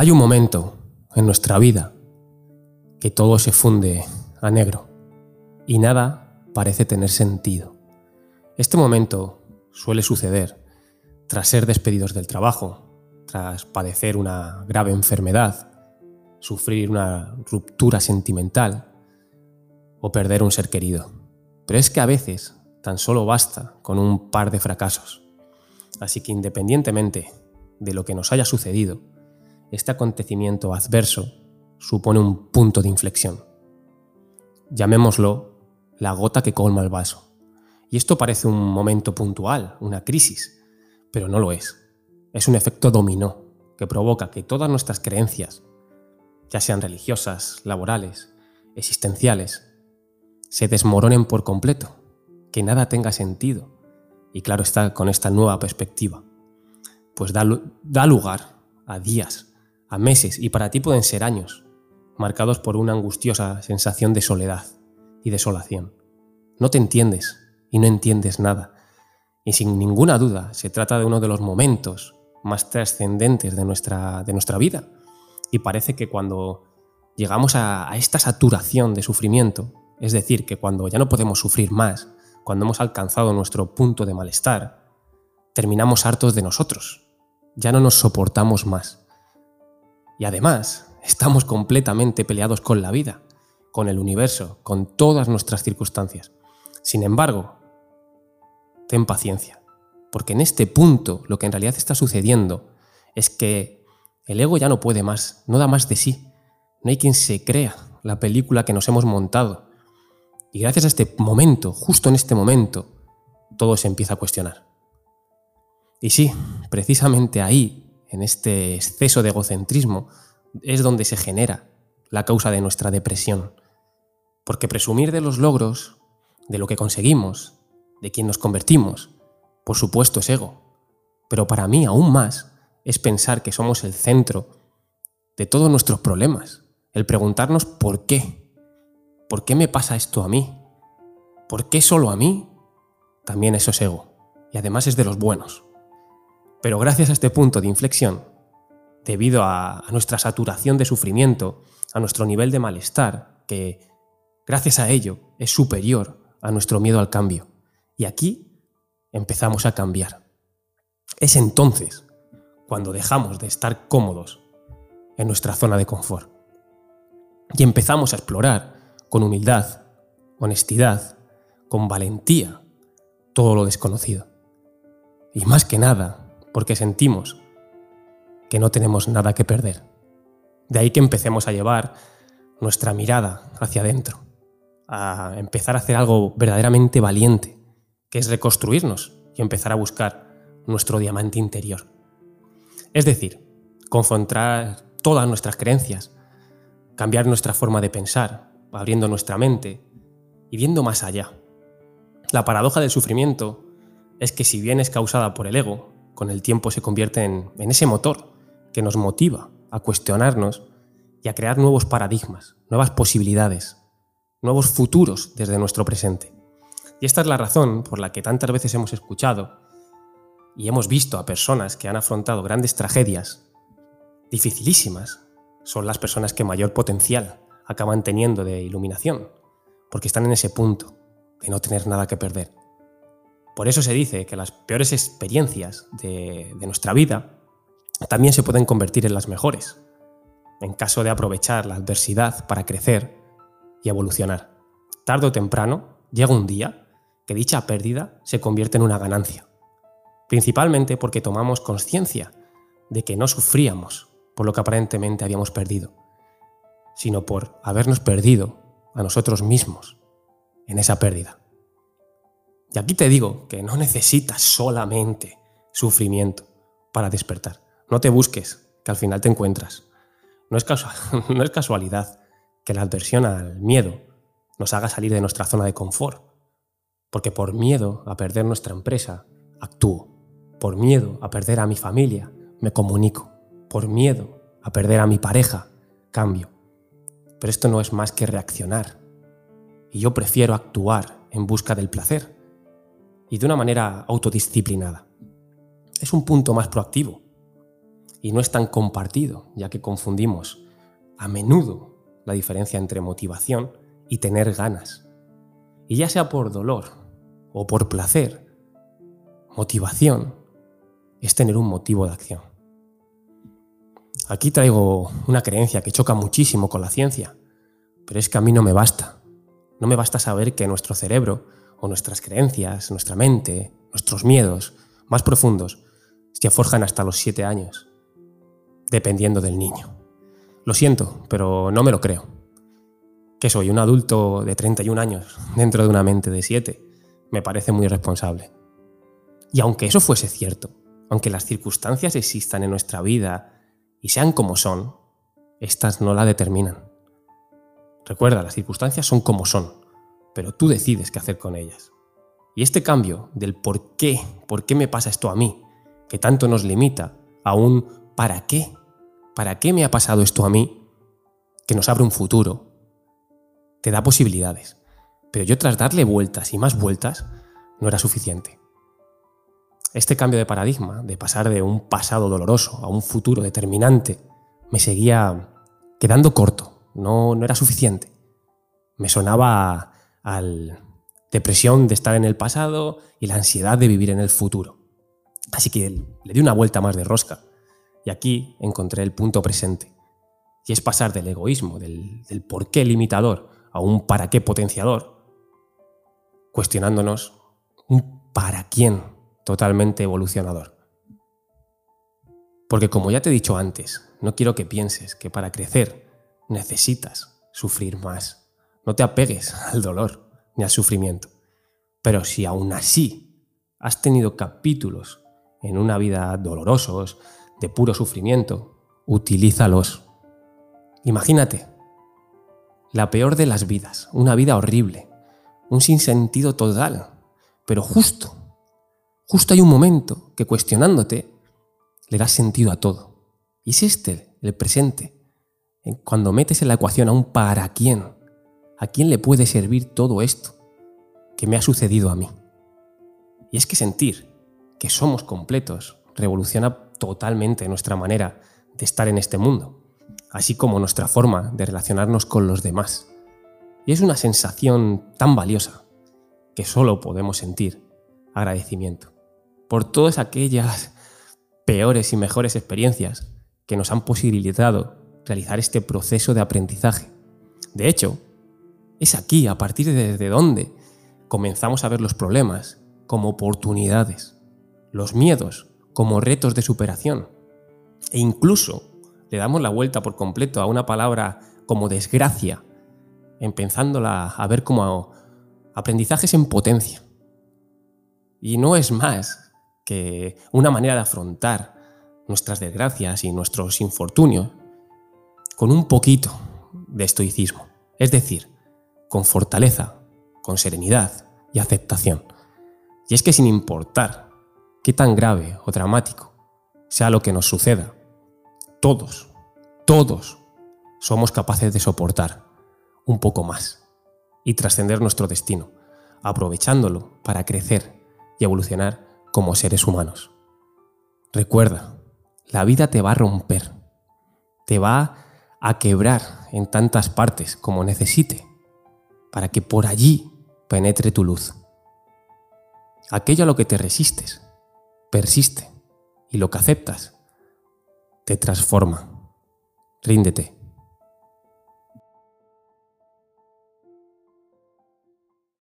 Hay un momento en nuestra vida que todo se funde a negro y nada parece tener sentido. Este momento suele suceder tras ser despedidos del trabajo, tras padecer una grave enfermedad, sufrir una ruptura sentimental o perder un ser querido. Pero es que a veces tan solo basta con un par de fracasos. Así que independientemente de lo que nos haya sucedido, este acontecimiento adverso supone un punto de inflexión. Llamémoslo la gota que colma el vaso. Y esto parece un momento puntual, una crisis, pero no lo es. Es un efecto dominó que provoca que todas nuestras creencias, ya sean religiosas, laborales, existenciales, se desmoronen por completo, que nada tenga sentido. Y claro está con esta nueva perspectiva, pues da, da lugar a días, a meses y para ti pueden ser años, marcados por una angustiosa sensación de soledad y desolación. No te entiendes y no entiendes nada. Y sin ninguna duda se trata de uno de los momentos más trascendentes de nuestra, de nuestra vida. Y parece que cuando llegamos a, a esta saturación de sufrimiento, es decir, que cuando ya no podemos sufrir más, cuando hemos alcanzado nuestro punto de malestar, terminamos hartos de nosotros. Ya no nos soportamos más. Y además, estamos completamente peleados con la vida con el universo, con todas nuestras circunstancias. Sin embargo, ten paciencia, porque en este punto lo que en realidad está sucediendo es que el ego ya no puede más, no da más de sí. No hay quien se crea la película que nos hemos montado. Y gracias a este momento, justo en este momento, todo se empieza a cuestionar. Y sí, precisamente ahí, en este exceso de egocentrismo, es donde se genera la causa de nuestra depresión, porque presumir de los logros, de lo que conseguimos, de quién nos convertimos, por supuesto es ego. Pero para mí aún más es pensar que somos el centro de todos nuestros problemas. El preguntarnos por qué. ¿Por qué me pasa esto a mí? ¿Por qué solo a mí? También eso es ego. Y además es de los buenos. Pero gracias a este punto de inflexión, debido a, nuestra saturación de sufrimiento, a nuestro nivel de malestar, que Gracias a ello es superior a nuestro miedo al cambio. Y aquí empezamos a cambiar. Es entonces cuando dejamos de estar cómodos en nuestra zona de confort. Y empezamos a explorar con humildad, honestidad, con valentía todo lo desconocido. Y más que nada, porque sentimos que no tenemos nada que perder. De ahí que empecemos a llevar nuestra mirada hacia adentro a empezar a hacer algo verdaderamente valiente, que es reconstruirnos y empezar a buscar nuestro diamante interior. Es decir, confrontar todas nuestras creencias, cambiar nuestra forma de pensar, abriendo nuestra mente y viendo más allá. La paradoja del sufrimiento es que si bien es causada por el ego, con el tiempo se convierte en, en ese motor que nos motiva a cuestionarnos y a crear nuevos paradigmas, nuevas posibilidades, nuevos futuros desde nuestro presente. Y esta es la razón por la que tantas veces hemos escuchado y hemos visto a personas que han afrontado grandes tragedias dificilísimas. Son las personas que mayor potencial acaban teniendo de iluminación, porque están en ese punto de no tener nada que perder. Por eso se dice que las peores experiencias de, nuestra vida también se pueden convertir en las mejores, en caso de aprovechar la adversidad para crecer y evolucionar. Tardo o temprano llega un día que dicha pérdida se convierte en una ganancia, principalmente porque tomamos conciencia de que no sufríamos por lo que aparentemente habíamos perdido, sino por habernos perdido a nosotros mismos en esa pérdida. Y aquí te digo que no necesitas solamente sufrimiento para despertar. No te busques, que al final te encuentras. No es, casualidad que la adversión al miedo nos haga salir de nuestra zona de confort. Porque por miedo a perder nuestra empresa, actúo. Por miedo a perder a mi familia, me comunico. Por miedo a perder a mi pareja, cambio. Pero esto no es más que reaccionar. Y yo prefiero actuar en busca del placer. Y de una manera autodisciplinada. Es un punto más proactivo. y no es tan compartido, ya que confundimos a menudo la diferencia entre motivación y tener ganas. Y ya sea por dolor o por placer, motivación es tener un motivo de acción. Aquí traigo una creencia que choca muchísimo con la ciencia, pero es que a mí no me basta. No me basta saber que nuestro cerebro o nuestras creencias, nuestra mente, nuestros miedos más profundos se forjan hasta los siete años, dependiendo del niño. Lo siento, pero no me lo creo. Que soy un adulto de 31 años dentro de una mente de 7. Me parece muy irresponsable. Y aunque eso fuese cierto, aunque las circunstancias existan en nuestra vida y sean como son, estas no la determinan. Recuerda, las circunstancias son como son, pero tú decides qué hacer con ellas. Y este cambio del por qué, por qué me pasa esto a mí, que tanto nos limita, a un para qué, para qué me ha pasado esto a mí, que nos abre un futuro, te da posibilidades. Pero yo tras darle vueltas y más vueltas, no era suficiente. Este cambio de paradigma, de pasar de un pasado doloroso a un futuro determinante, me seguía quedando corto, no, no era suficiente. Me sonaba al depresión de estar en el pasado y la ansiedad de vivir en el futuro. Así que le di una vuelta más de rosca y aquí encontré el punto presente. Y es pasar del egoísmo, del, por qué limitador, a un para qué potenciador, cuestionándonos un para quién totalmente evolucionador. Porque como ya te he dicho antes, no quiero que pienses que para crecer necesitas sufrir más. No te apegues al dolor ni al sufrimiento. Pero si aún así has tenido capítulos en una vida dolorosos, de puro sufrimiento, utilízalos. Imagínate, la peor de las vidas, una vida horrible, un sinsentido total, pero justo Justo hay un momento que cuestionándote le das sentido a todo. Y es este, el presente. Cuando metes en la ecuación a un para quién, ¿a quién le puede servir todo esto que me ha sucedido a mí? Y es que sentir que somos completos revoluciona totalmente nuestra manera de estar en este mundo, así como nuestra forma de relacionarnos con los demás. Y es una sensación tan valiosa que solo podemos sentir agradecimiento por todas aquellas peores y mejores experiencias que nos han posibilitado realizar este proceso de aprendizaje. De hecho, es aquí, a partir de donde comenzamos a ver los problemas como oportunidades, los miedos como retos de superación, e incluso le damos la vuelta por completo a una palabra como desgracia, empezándola a ver como aprendizajes en potencia. Y no es más que una manera de afrontar nuestras desgracias y nuestros infortunios con un poquito de estoicismo, es decir, con fortaleza, con serenidad y aceptación. Y es que sin importar qué tan grave o dramático sea lo que nos suceda, todos, todos somos capaces de soportar un poco más y trascender nuestro destino, aprovechándolo para crecer y evolucionar como seres humanos. Recuerda, la vida te va a romper, te va a quebrar en tantas partes como necesite, para que por allí penetre tu luz. Aquello a lo que te resistes, persiste, y lo que aceptas, te transforma. Ríndete